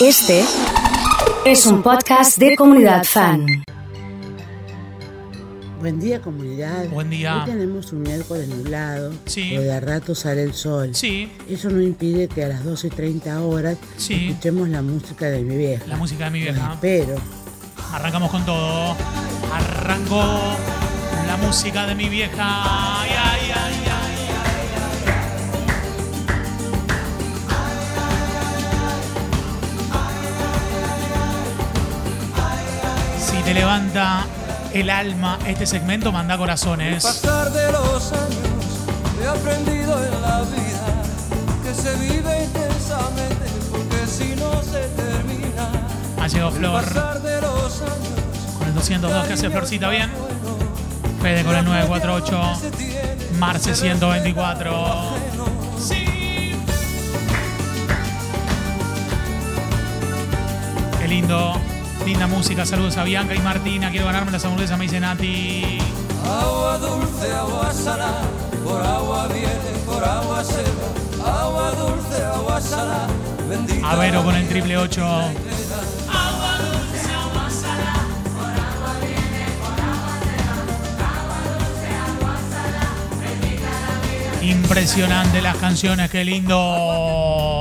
Este es un podcast de comunidad fan. Buen día comunidad. Buen día. Hoy tenemos un miércoles nublado, Sí. pero de a rato sale el sol. Sí, Eso no impide que a las 12 y 30 horas Sí. escuchemos la música de mi vieja. la música de mi vieja. espero. Arrancamos con todo. Arrancó la música de mi vieja. Ay, ay, te levanta el alma este segmento, manda corazones. pasar de los años he aprendido en la vida que se vive intensamente porque si no se termina Ha llegado el Flor años con el 202 que hace Florcita bien. Fede con el 948. se tiene Marce 124. Sí. Qué lindo. Linda música. Saludos a Bianca y Martina. Quiero ganarme las hamburguesas, me dice Nati. agua dulce agua salada por agua viene por agua se va agua dulce agua salada bendita Avero con el triple 8. Impresionante las canciones, qué lindo.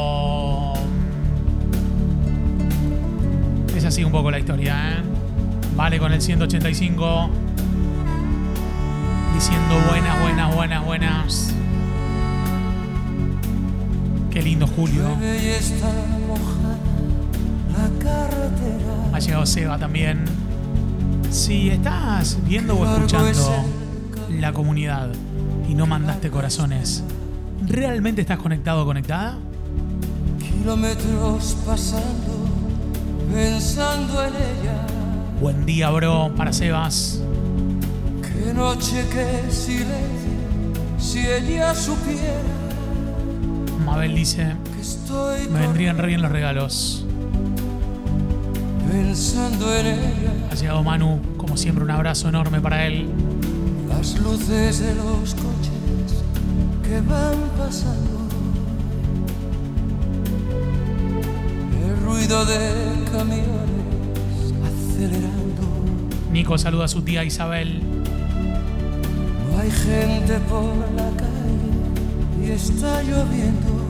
Así un poco la historia, ¿eh? Vale con el 185. Diciendo buenas, buenas, buenas, buenas. Qué lindo Julio. Ha llegado Seba también. Si estás viendo o escuchando la comunidad y no mandaste corazones, ¿realmente estás conectado o conectada? Kilómetros pasando, pensando en ella. Buen día, bro, para Sebas. Qué noche, qué silencio. Si ella supiera Mabel dice, que estoy me vendrían re bien los regalos. pensando en ella. Ha llegado Manu, como siempre, un abrazo enorme para él. Las luces de los coches que van pasando. El ruido de camiones acelerando. Nico saluda a su tía Isabel. No hay gente por la calle y está lloviendo.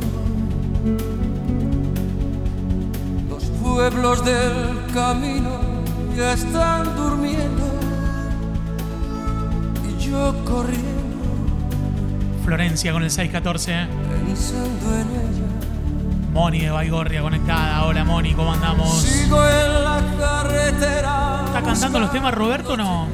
Los pueblos del camino ya están durmiendo. Y yo corriendo Florencia con el 614. pensando en ella. Moni de Baigorria conectada. Hola Moni, ¿cómo andamos? Sigo en la carretera. ¿Está cantando los temas Roberto o no?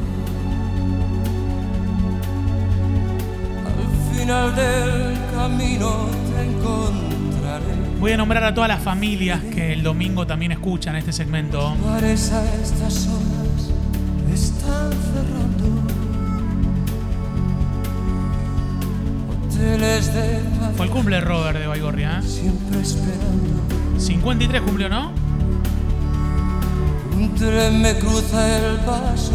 Al final del camino te encontraré. Voy a nombrar a todas las familias que el domingo también escuchan este segmento. Están cerrando. Fue el cumple Robert de Baigorria. ¿eh? siempre esperando. 53 cumplió, ¿no? Un tren me cruza el paso.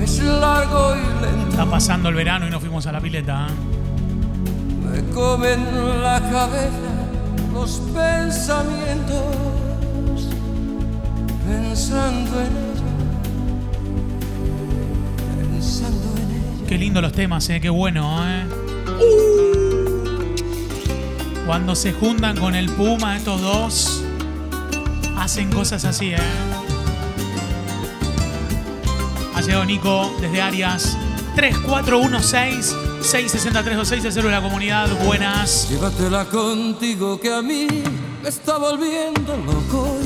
Es largo y lento. Está pasando el verano y nos fuimos a la pileta. ¿eh? Me comen la cabeza los pensamientos. Pensando en ella. Pensando en ella. Qué lindo los temas, ¿eh? Qué bueno, ¿eh? Cuando se juntan con el Puma, estos dos hacen cosas así, ¿eh? Ha llegado Nico desde Arias 3416-66326 de de la comunidad. Buenas. Llévatela contigo que a mí me está volviendo loco.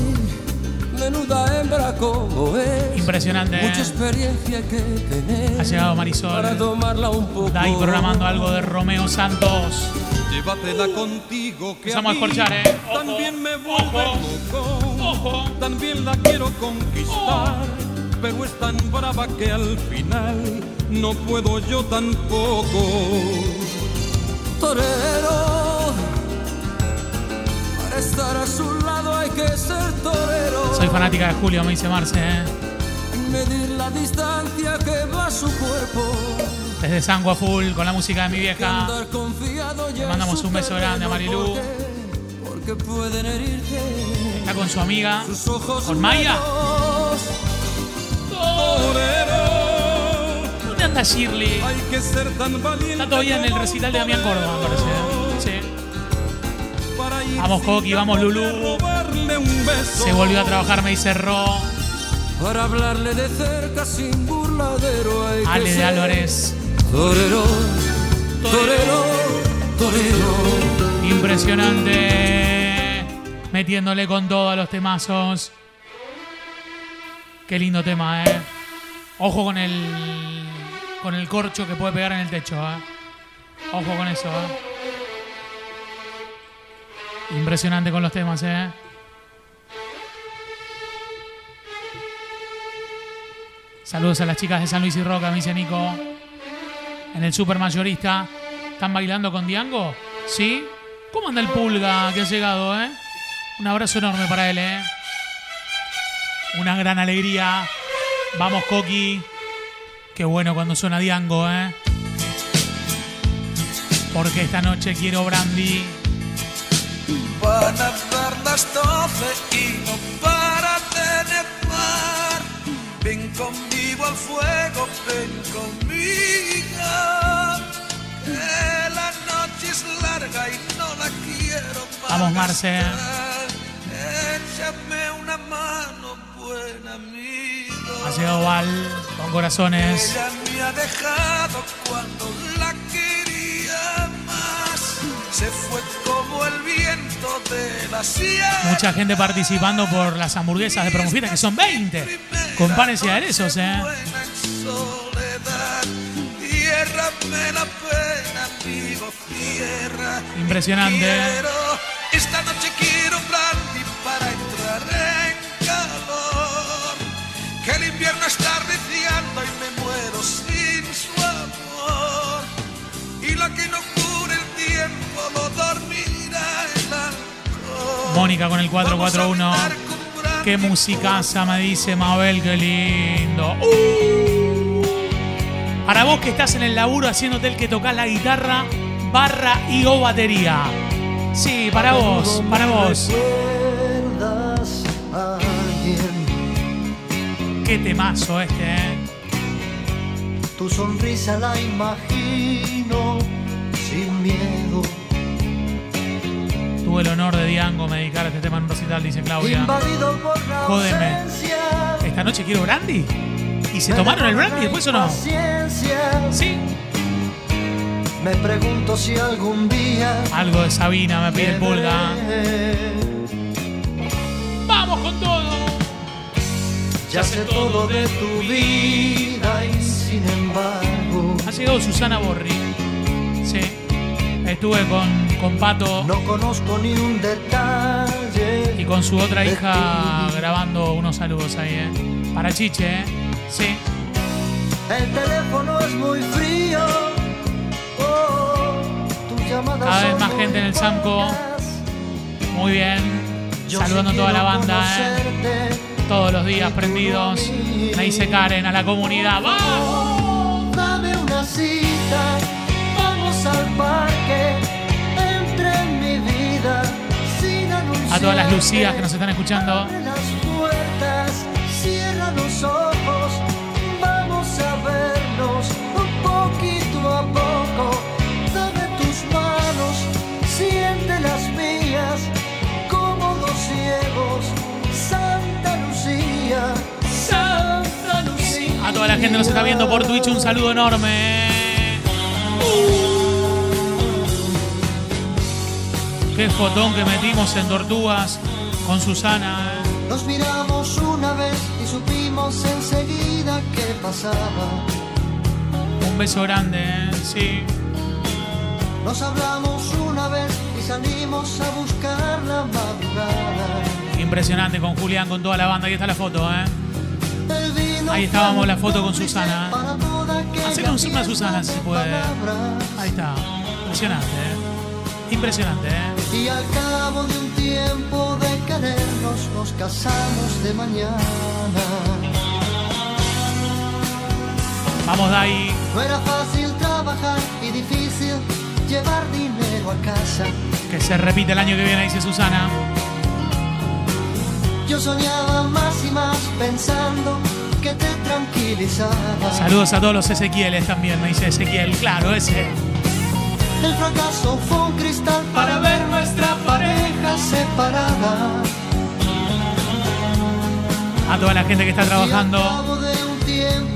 Menuda hembra como es. Impresionante, ¿eh? Mucha experiencia hay que tener. Ha llegado Marisol. Para tomarla un poco. Está ahí programando algo de Romeo Santos. Llévatela contigo que Empezamos a escorchar, ¿eh? Ojo, También me vuelve ojo, loco. ojo. También la quiero conquistar. Pero es tan brava que al final no puedo yo tampoco. Torero. Fanática de Julio, me dice Marce, ¿eh? Medir la distancia que va su cuerpo. Desde Sangua Full con la música de mi vieja. Le mandamos un beso grande a porque- pueden herirte. Está con su amiga, Sus ojos con Maya. ¿Dónde anda Shirley? hay que ser tan valiente. Está todavía en el recital de Damián Córdoba, me parece. ¿eh? Sí. Vamos, Coqui, vamos, temor beso. Se volvió a trabajar, me dice Ro. Para hablarle de cerca sin burladero hay Ale de Álvarez. Torero, torero, torero. Impresionante. Metiéndole con todo a los temazos. Qué lindo tema, eh. Ojo con el. con el corcho que puede pegar en el techo, eh. Ojo con eso, eh. Impresionante con los temas, eh. Saludos a las chicas de San Luis y Roca, me dice Nico. En el super mayorista. ¿Están bailando con Diango? ¿Sí? ¿Cómo anda el pulga que ha llegado, eh? Un abrazo enorme para él, eh. Una gran alegría. Vamos, Coqui. Qué bueno cuando suena Diango, eh. Porque esta noche quiero brandy. Van a dar las doce y no para de nevar. Ven conmigo al fuego, ven conmigo. Que la noche es larga y no la quiero más. Vamos, Marce. Échame una mano, buen amigo. Ha llegado Val con corazones. Ella me ha dejado cuando. Se fue como el viento de la sierra. Mucha gente participando por las hamburguesas de Promofita, que son 20. Con panes y aderezos, eh. Impresionante. Esta noche quiero brandy para entrar en calor. Que el invierno está reciando y me muero sin su amor. Y la que no Mónica con el 441. Vamos a andar con brandy Qué musicaza, me dice Mabel, qué lindo. Uh. Para vos que estás en el laburo haciéndote el que tocas la guitarra, barra y o batería. Sí, para vos, para vos. Qué temazo este, eh. Tu sonrisa la imagino sin miedo. Tuve el honor de Diango me dedicar a este tema en un recital, dice Claudia. Invadido por la Jódeme. Esta noche quiero brandy. ¿Y se tomaron el brandy después o no? Sí. Me pregunto si algún día Algo de Sabina me pide el pulga. ¡Vamos con todo! Ya sé todo de tu vida y sin embargo Ha llegado Susana Borri. Sí. Estuve con, con Pato no conozco ni un detalle. y con su otra hija grabando unos saludos ahí, ¿eh? Para Chiche, ¿eh? Sí. El teléfono es muy frío. Oh, llamadas Cada vez más gente en el Samco. Muy bien. Yo Saludando a toda la banda, ¿eh? Todos los días prendidos. Me dice Karen a la comunidad. ¡Vamos! Dame una cita, vamos al parque. Todas las Lucías que nos están escuchando. A toda la gente que nos está viendo por Twitch, un saludo enorme. Qué fotón que metimos en Tortugas con Susana. ¿eh? Nos miramos una vez y supimos enseguida qué pasaba. Un beso grande, ¿eh? sí. Nos hablamos una vez y salimos a buscar la madrugada. Impresionante con Julián, con toda la banda. Ahí está la foto, ¿eh? Ahí estábamos, la foto con Susana. para toda aquella Hacer un zoom a Susana, si se puede. Ahí está. Impresionante, ¿eh? Impresionante, ¿eh? Y al cabo de un tiempo de querernos, nos casamos de mañana. Vamos, Dai. No era fácil trabajar y difícil llevar dinero a casa. Que se repite el año que viene, dice Susana. Yo soñaba más y más pensando que te tranquilizaba. Saludos a todos los Ezequieles también, me dice Ezequiel. Claro, ese. El fracaso fue un cristal para ver nuestra pareja separada. A toda la gente que está trabajando,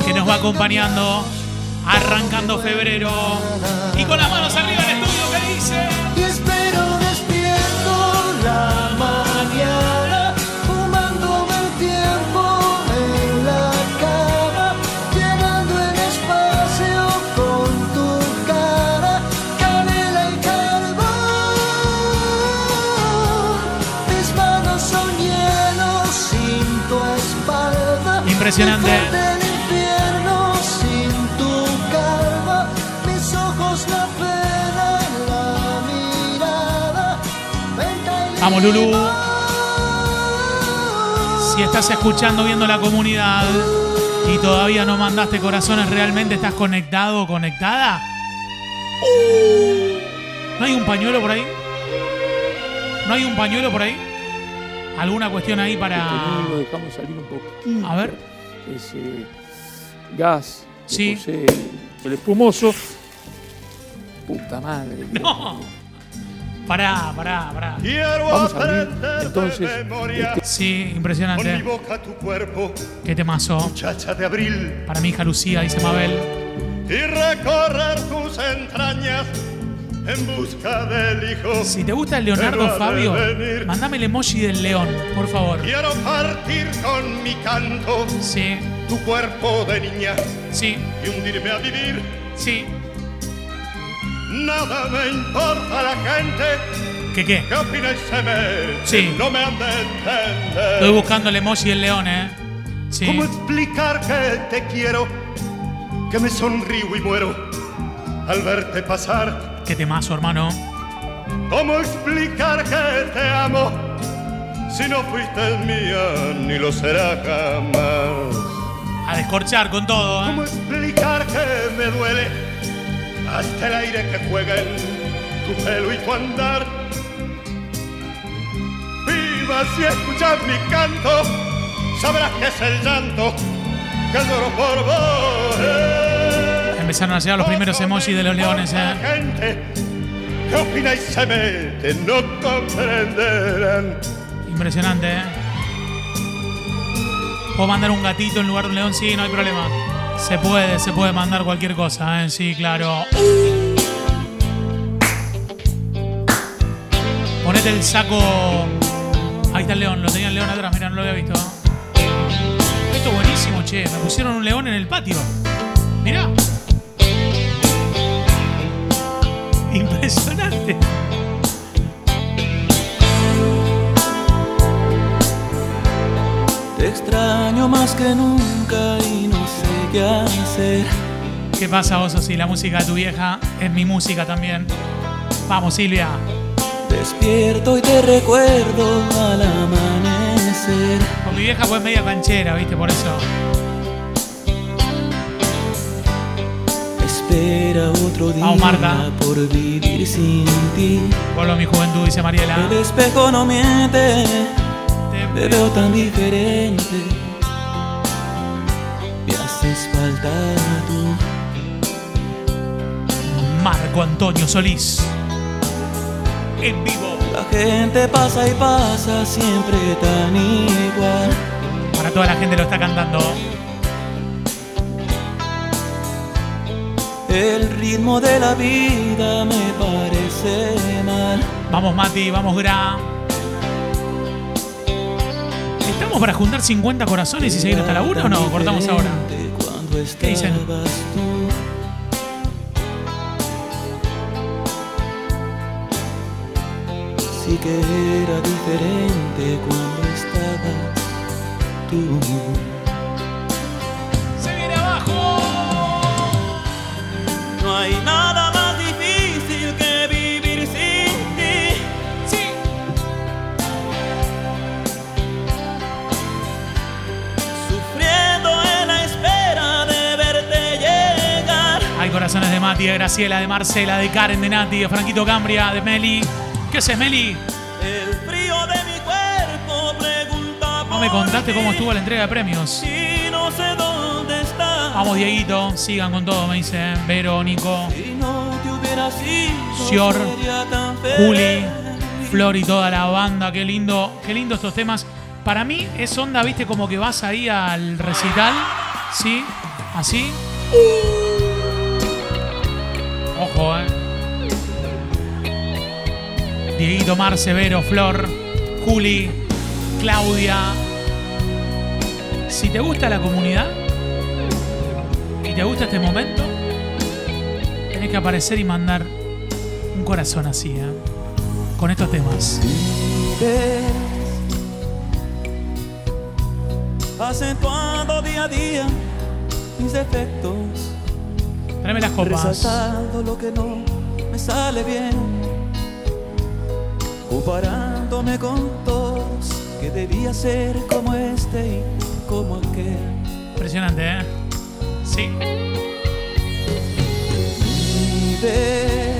que nos va acompañando, arrancando febrero. Y con las manos arriba del estudio, ¿qué dice? Y Vamos, Lulu. Si estás escuchando, viendo la comunidad y todavía no mandaste corazones, ¿realmente estás conectado o conectada? Uh. ¿No hay un pañuelo por ahí? ¿No hay un pañuelo por ahí? ¿Alguna cuestión ahí para...? Este lo dejamos salir un poquitito. A ver. Ese gas. que Sí. posee el espumoso. Puta madre. ¡No! Pará, pará, pará. Vamos a abrir entonces este Sí, impresionante. boca tu cuerpo, Qué temazo. chacha de abril, Para mi hija Lucía, dice Mabel. y recorrer tus entrañas en busca del hijo. Si te gusta el Leonardo de Fabio, venir. mandame el emoji del león, por favor. Quiero partir con mi canto Sí, tu cuerpo de niña sí, y hundirme a vivir. sí. Nada me importa la gente ¿Qué qué? que opina y. Sí. No me han de entender. Estoy buscando el emoji del león, ¿eh? Sí. ¿Cómo explicar que te quiero? Que me sonrío y muero al verte pasar. Qué temazo, hermano. ¿Cómo explicar que te amo? Si no fuiste mía, ni lo será jamás. A descorchar con todo, ¿Cómo ¿eh? explicar que me duele hasta el aire que juega en tu pelo y tu andar? Viva si escuchas mi canto, sabrás que es el llanto que lloro por vos. Empezaron a llegar los primeros emojis de los leones, ¿eh? se no comprenderán. Impresionante, ¿eh? ¿Puedo mandar un gatito en lugar de un león? Sí, no hay problema. Se puede, se puede mandar cualquier cosa, ¿eh? Sí, claro. Ponete el saco. Ahí está el león, lo tenía el león atrás, mira, no lo había visto. Esto es buenísimo, che. Me pusieron un león en el patio. Mirá. Impresionante. Te extraño más que nunca y no sé qué hacer. ¿Qué pasa vos, si La música de tu vieja es mi música también. Vamos, Silvia. Despierto y te recuerdo al amanecer. Con mi vieja pues media canchera, ¿viste? Por eso. Espera otro día Vamos, Marta. por vivir sin ti. Vuelvo a mi juventud, dice Mariela. El espejo no miente, Te te veo tan diferente. Me haces falta tú. Marco Antonio Solís. En vivo. La gente pasa y pasa siempre tan igual. Para toda la gente lo está cantando. El ritmo de la vida me parece mal. Vamos, Mati, vamos, Gra. ¿Estamos para juntar 50 corazones y seguir hasta la 1 o no? Cortamos ahora. ¿Qué dicen? Sí que era diferente cuando estabas tú. Hay nada más difícil que vivir sin ti. ¡Sí! Sufriendo en la espera de verte llegar. Hay corazones de Mati, de Graciela, de Marcela, de Karen, de Nati, de Franquito Cambria, de Meli. ¿Qué haces, Meli? El frío de mi cuerpo pregunta No me por contaste cómo estuvo la entrega de premios. Y no sé dónde estás. Vamos, Dieguito, sigan con todo, me dice Vero, Nico, Si no te hubiera sido, Sior. Juli, Flor y toda la banda. Qué lindo, qué lindo estos temas. Para mí es onda, viste, como que vas ahí al recital, ¿sí? Así. Ojo, eh. Dieguito, Marce, Vero, Flor, Juli, Claudia. Si te gusta la comunidad te gusta este momento, tenés que aparecer y mandar un corazón así, ¿eh? Con estos temas. Acentuando día a día mis defectos, Tráeme las copas. resaltando lo que no me sale bien, comparándome con todos que debía ser como este y como aquel. Impresionante, ¿eh? Sí. Vives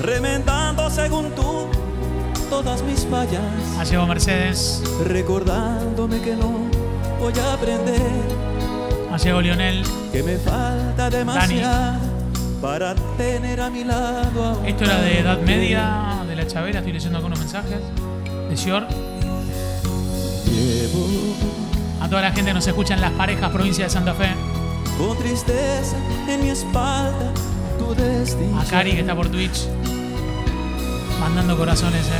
remendando según tú todas mis fallas. Llegado Mercedes. recordándome que no voy a aprender, llegado Lionel. que me falta demasiado para tener a mi lado a Esto era de Edad. Media, de la Chavera. Estoy leyendo algunos mensajes. De Sior. Llevo A toda la gente que nos escucha en Las Parejas, provincia de Santa Fe. con tristeza en mi espalda tu destino. A Cari, que está por Twitch. Mandando corazones, ¿eh?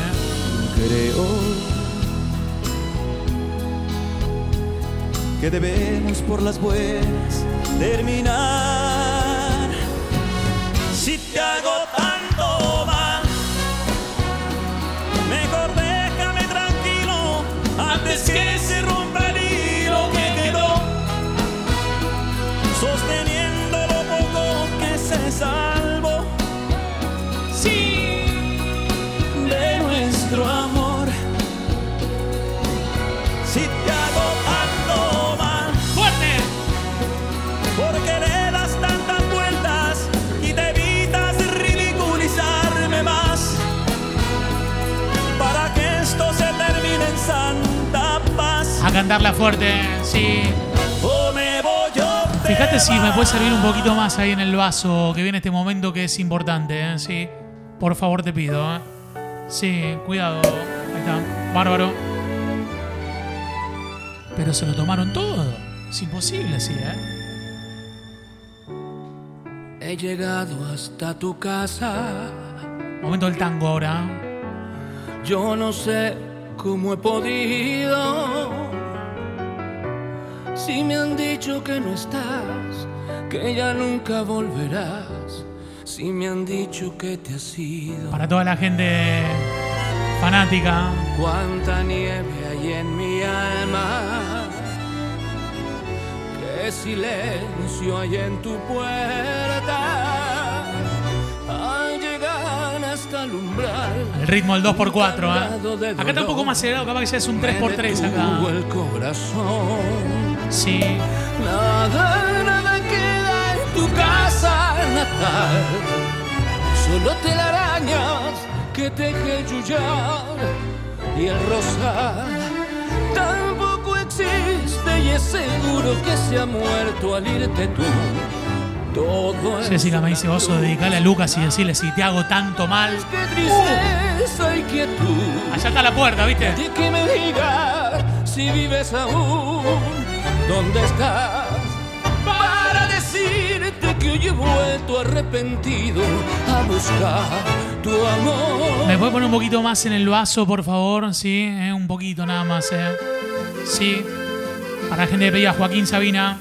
Creo que debemos por las buenas terminar. Si te hago cantarla fuerte, sí. Fíjate si me puede servir un poquito más ahí en el vaso, que viene este momento que es importante, ¿eh? Sí. Por favor, te pido, ¿eh? Sí, cuidado. Ahí está. Bárbaro. Pero se lo tomaron todo. Es imposible, sí, ¿eh? He llegado hasta tu casa. Momento del tango ahora. Yo no sé cómo he podido. Si me han dicho que no estás, que ya nunca volverás. Si me han dicho que te has ido. Para toda la gente fanática. Cuánta nieve hay en mi alma. Qué silencio hay en tu puerta. Al llegar hasta el umbral. El ritmo del 2x4, cargado de ¿eh? Acá está un poco más acelerado, capaz que ya es un 3x3 me acá. el corazón. Sí. Nada, nada queda en tu casa natal. Solo telarañas que teje yuyar y el rosal tampoco existe y es seguro que se ha muerto al irte tú. Todo es Jessica me dice, oso, dedicale a Lucas y decirle si te hago tanto mal. Qué tristeza y quietud. Allá está la puerta, ¿viste? Y que me diga si vives aún, ¿dónde estás? Para decirte que hoy he vuelto arrepentido a buscar tu amor. ¿Me puede poner un poquito más en el vaso, por favor? Sí, eh, un poquito nada más, ¿eh? Sí. Para la gente que pedía Joaquín Sabina.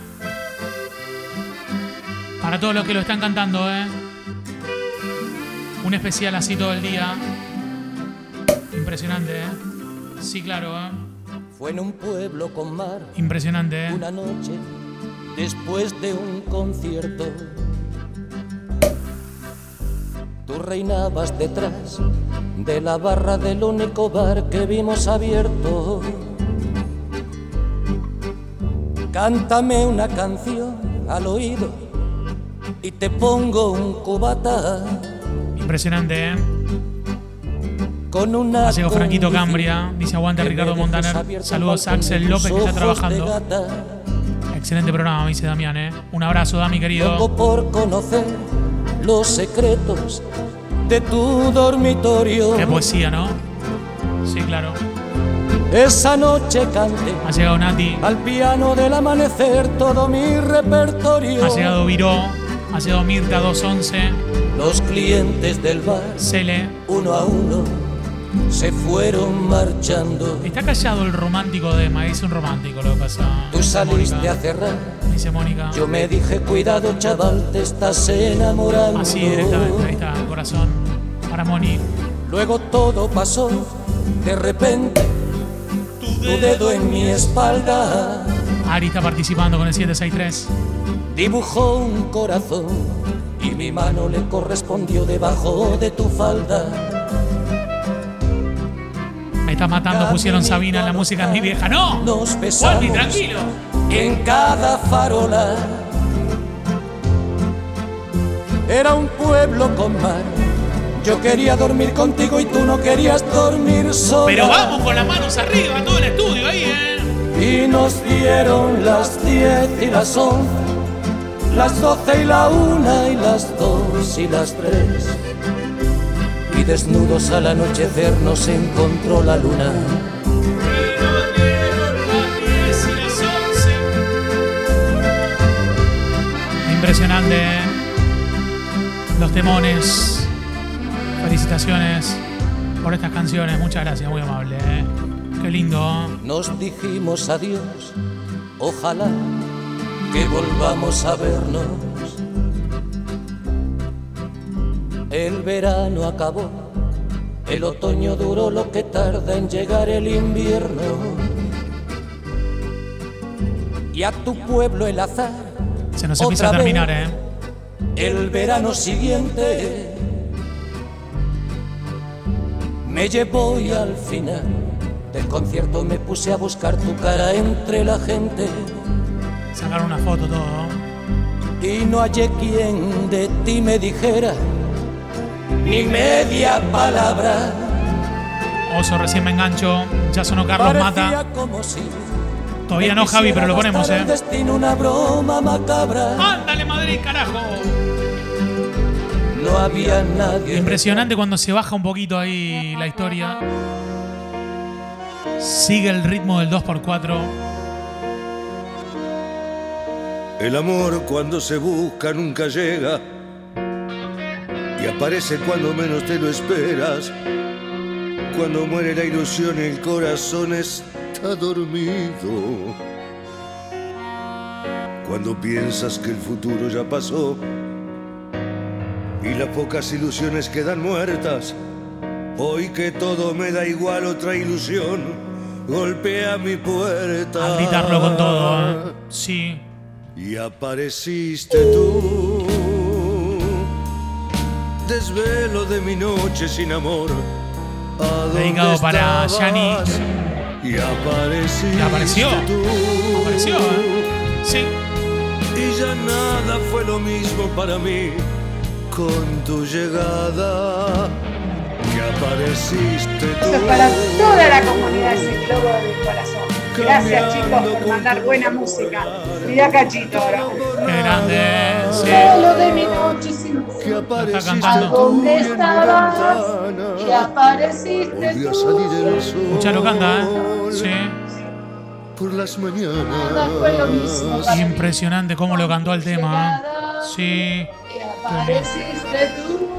Para todos los que lo están cantando, ¿eh? Un especial así todo el día. Impresionante, ¿eh? Sí, claro, ¿eh? Fue en un pueblo con mar Impresionante, ¿eh? una noche después de un concierto. Tú reinabas detrás de la barra del único bar que vimos abierto. Cántame una canción al oído y te pongo un cubata. Impresionante, ¿eh? Con una Ha llegado Franquito Cambria. Dice aguante que Ricardo Montaner. Saludos a Axel López que está trabajando. gata. Excelente programa, me dice Damián, ¿eh? Un abrazo, Dami, querido. Por conocer los secretos de tu dormitorio. Qué poesía, ¿no? Sí, claro. Esa noche canté Ha llegado Nati. al piano del amanecer todo mi repertorio. Ha llegado Viró. Ha llegado Mirta 211. Los clientes del bar, Cele. uno a uno, se fueron marchando. Está callado el romántico de Emma. Dice un romántico lo que pasa. Tú saliste Mónica. a cerrar. Dice Mónica. Yo me dije, cuidado chaval, te estás enamorando. Así directamente. Ahí está, el corazón. Para Moni. Luego todo pasó, de repente, tu dedo en mi espalda Ari está participando con el 763. dibujó un corazón y mi mano le correspondió debajo de tu falda. Está matando. Pusieron Sabina en la música mi vieja. ¡No! Nos Wolfi, tranquilo. en cada farola. Era un pueblo con mar. Yo quería dormir contigo y tú no querías dormir sola. Pero vamos con las manos arriba, todo el estudio ahí, ¿eh? Y nos dieron las diez y las once, las doce y la una y las dos y las tres. Y desnudos al anochecer nos encontró la luna. Impresionante. Los temones. Felicitaciones por estas canciones. Muchas gracias, muy amable. ¿eh? Qué lindo. Nos dijimos adiós, ojalá que volvamos a vernos. El verano acabó, el otoño duró lo que tarda en llegar el invierno. Y a tu pueblo el azar, Se nos empieza a vez. terminar, ¿eh? el verano siguiente, me llevó y al final del concierto me puse a buscar tu cara entre la gente. Sacaron una foto, todo. y no hallé quien de ti me dijera ni media palabra. Oso, recién me engancho. Ya sonó Carlos Parecía Mata. como si Todavía no, Javi, pero lo ponemos, ¿eh? destino una broma macabra. ¡Ándale, Madrid, carajo! No había nadie. Impresionante cuando se baja un poquito ahí la historia. Sigue el ritmo del 2x4. El amor cuando se busca nunca llega y aparece cuando menos te lo esperas. Cuando muere la ilusión el corazón está dormido. Cuando piensas que el futuro ya pasó y las pocas ilusiones quedan muertas. Hoy que todo me da igual otra ilusión golpea mi puerta. A gritarlo con todo, ¿eh? Sí. Y apareciste tú, desvelo de mi noche sin amor. ¿A dónde Dedicado para? Yannick. Y apareciste ¿Ya apareció? tú. Apareció, ¿eh? Sí. Y ya nada fue lo mismo para mí con tu llegada. Y apareciste tú. Eso es para toda la comunidad ese globo del corazón. Gracias chicos por mandar buena música. Mirá cachito ahora. Qué grande, Solo de mi noche sin Que Lo apareciste está cantando. ¿A dónde estabas? Y apareciste tú. salir el sol. Escuchalo, canta, ¿eh? Sí. Por las Nada fue lo mismo mañanas. para. Impresionante cómo lo cantó el tema. ¿eh? Sí. Y apareciste tú.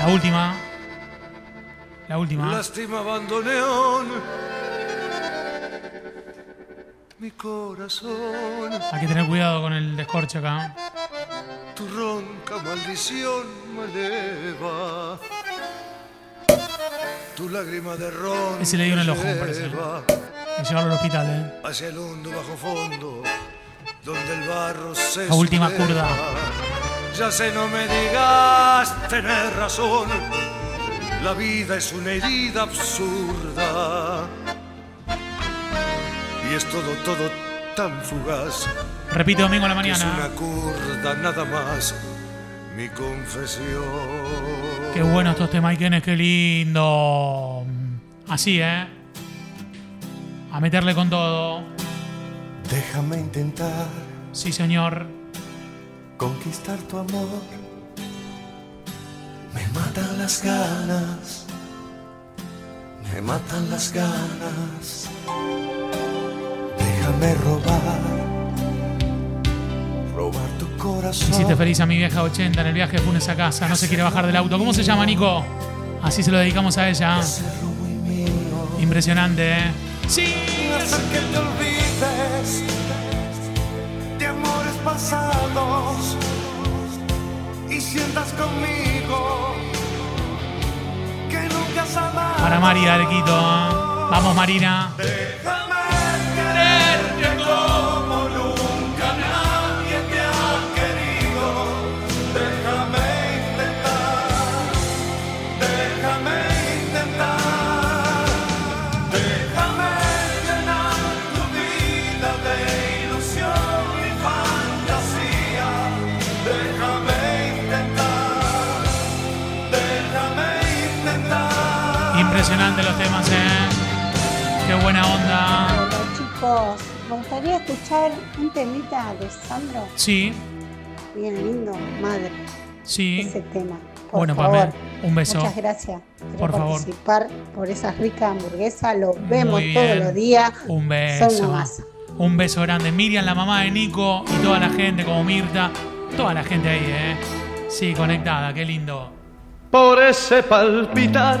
La última. La última. Lástima abandoneón mi corazón, Hay que tener cuidado con el descorche acá. tu ronca maldición me eleva. Tu lágrima de ron Ese le dio en el ojo, me parece. Hay llevarlo al hospital, ¿eh? Hacia el hondo bajo fondo, donde el barro se La última curda. Ya sé, no me digas, tener razón. La vida es una herida absurda. Y es todo, todo tan fugaz. Repite domingo a la que Es mañana. una curda nada más, mi confesión. Qué bueno estos temas, Ikenes, qué lindo. Así, ¿eh? A meterle con todo. Déjame intentar Sí, señor. conquistar tu amor. Me matan las ganas, me matan las ganas. Déjame robar, robar tu corazón. Hiciste feliz a mi vieja 80 en el viaje de Funes a casa. No se quiere bajar del auto. ¿Cómo se llama, Nico? Así se lo dedicamos a ella. Impresionante, ¿eh? Sí. que te olvides de amores pasados y sientas conmigo Para Mari Arquito. ¿eh? Vamos, Marina. Impresionante los temas, ¿eh? Qué buena onda. Hola chicos, me gustaría escuchar un temita de Sandro. Sí, Bien lindo, madre. sí. Ese tema. Por Bueno, favor. Pamela, un beso. Muchas gracias. Quiero Por favor. participar por esas ricas hamburguesas. Los vemos todos los días. Un Son beso. una masa. Un beso grande. Miriam, la mamá de Nico y toda la gente, como Mirta. Toda la gente ahí, ¿eh? Sí, conectada, qué lindo. por ese palpitar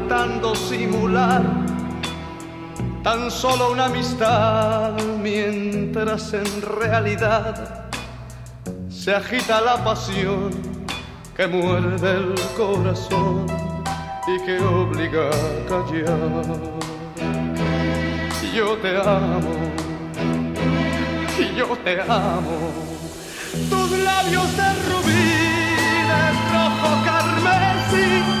tratando simular tan solo una amistad, mientras en realidad se agita la pasión que muerde el corazón y que obliga a callar. Yo te amo, yo te amo, tus labios de rubí de rojo carmesí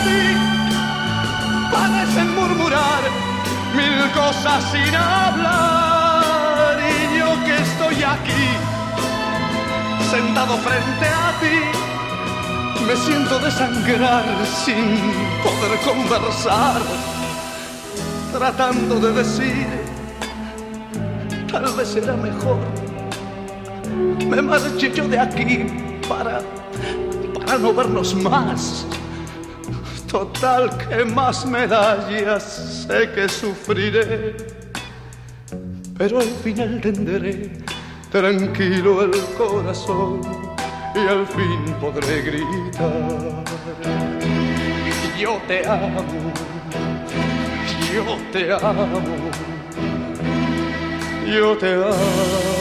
Carmesí, parecen murmurar mil cosas sin hablar. Y yo que estoy aquí, sentado frente a ti, me siento desangrar sin poder conversar tratando de decir, tal vez será mejor, me marche yo de aquí para, para no vernos más. Total, que más me da? Ya sé que sufriré, pero al final tendré tranquilo el corazón y al fin podré gritar. Yo te amo yo te amo, yo te amo.